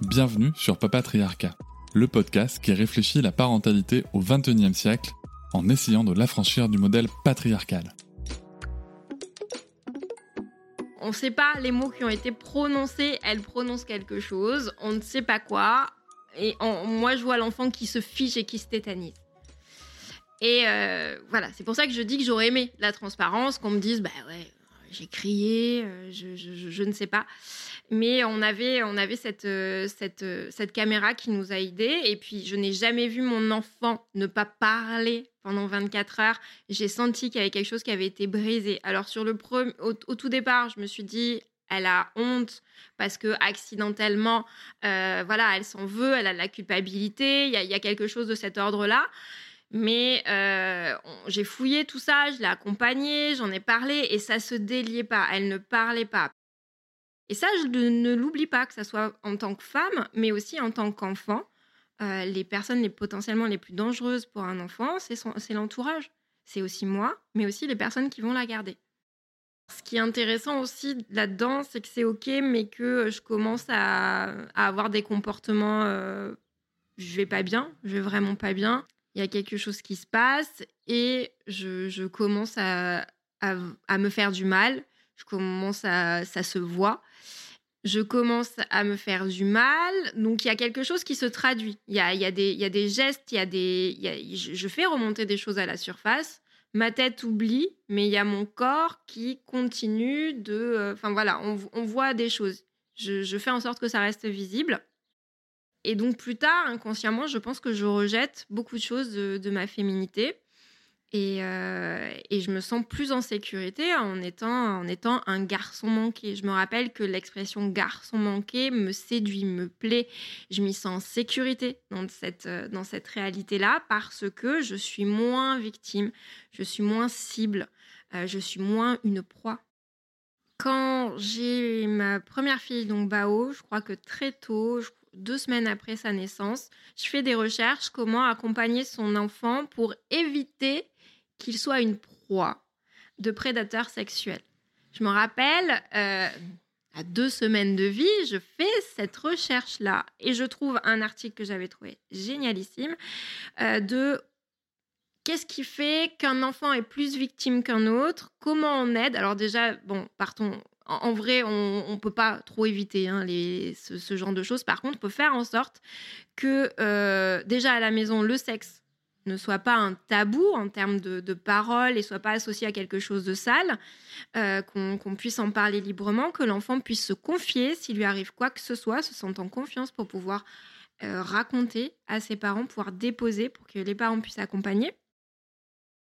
Bienvenue sur Papatriarcat, le podcast qui réfléchit la parentalité au XXIe siècle en essayant de l'affranchir du modèle patriarcal. On ne sait pas les mots qui ont été prononcés, elle prononce quelque chose, on ne sait pas quoi, et moi je vois l'enfant qui se fiche et qui se. Et euh, voilà, c'est pour ça que je dis que j'aurais aimé la transparence, qu'on me dise, bah ouais, j'ai crié, euh, je, ne sais pas. Mais on avait, on avait cette, euh, cette, euh, cette caméra qui nous a aidés. Et puis, je n'ai jamais vu mon enfant ne pas parler pendant 24 heures. J'ai senti qu'il y avait quelque chose qui avait été brisé. Alors, sur le au, tout départ, je me suis dit, elle a honte parce que accidentellement, voilà, elle s'en veut, elle a de la culpabilité. Il y, y, a quelque chose de cet ordre-là. Mais j'ai fouillé tout ça, je l'ai accompagnée, j'en ai parlé et ça se déliait pas. Elle ne parlait pas. Et ça, je ne l'oublie pas, que ce soit en tant que femme, mais aussi en tant qu'enfant. Euh, les personnes les potentiellement les plus dangereuses pour un enfant, c'est l'entourage. C'est aussi moi, mais aussi les personnes qui vont la garder. Ce qui est intéressant aussi là-dedans, c'est que c'est OK, mais que je commence à, avoir des comportements. Euh, je vais pas bien, je vais vraiment pas bien. Il y a quelque chose qui se passe et je, commence à, me faire du mal. Je commence à. Ça se voit je commence à me faire du mal. Donc, il y a quelque chose qui se traduit. Il y a, y a, des, y a des gestes, il y a des, je, fais remonter des choses à la surface. Ma tête oublie, mais il y a mon corps qui continue de... Euh, enfin, voilà, on, voit des choses. Je, fais en sorte que ça reste visible. Et donc, plus tard, inconsciemment, je pense que je rejette beaucoup de choses de ma féminité. Euh, et, je me sens plus en sécurité en étant, en étant un garçon manqué. Je me rappelle que l'expression garçon manqué me séduit, me plaît. Je m'y sens en sécurité dans cette, euh, dans cette réalité-là parce que je suis moins victime, je suis moins cible, euh, je suis moins une proie. Quand j'ai ma première fille, donc Bao, je crois que très tôt, deux semaines après sa naissance, je fais des recherches comment accompagner son enfant pour éviter qu'il soit une proie de prédateurs sexuels. Je me rappelle, euh, à deux semaines de vie, je fais cette recherche-là et je trouve un article que j'avais trouvé génialissime euh, de qu'est-ce qui fait qu'un enfant est plus victime qu'un autre, comment on aide? Alors déjà, bon, partons. En, vrai, on ne peut pas trop éviter hein, ce, genre de choses. Par contre, on peut faire en sorte que euh, déjà à la maison, le sexe ne soit pas un tabou en termes de, de parole et soit pas associé à quelque chose de sale, euh, qu'on puisse en parler librement, que l'enfant puisse se confier s'il lui arrive quoi que ce soit, se sentant confiance pour pouvoir euh, raconter à ses parents, pouvoir déposer pour que les parents puissent accompagner.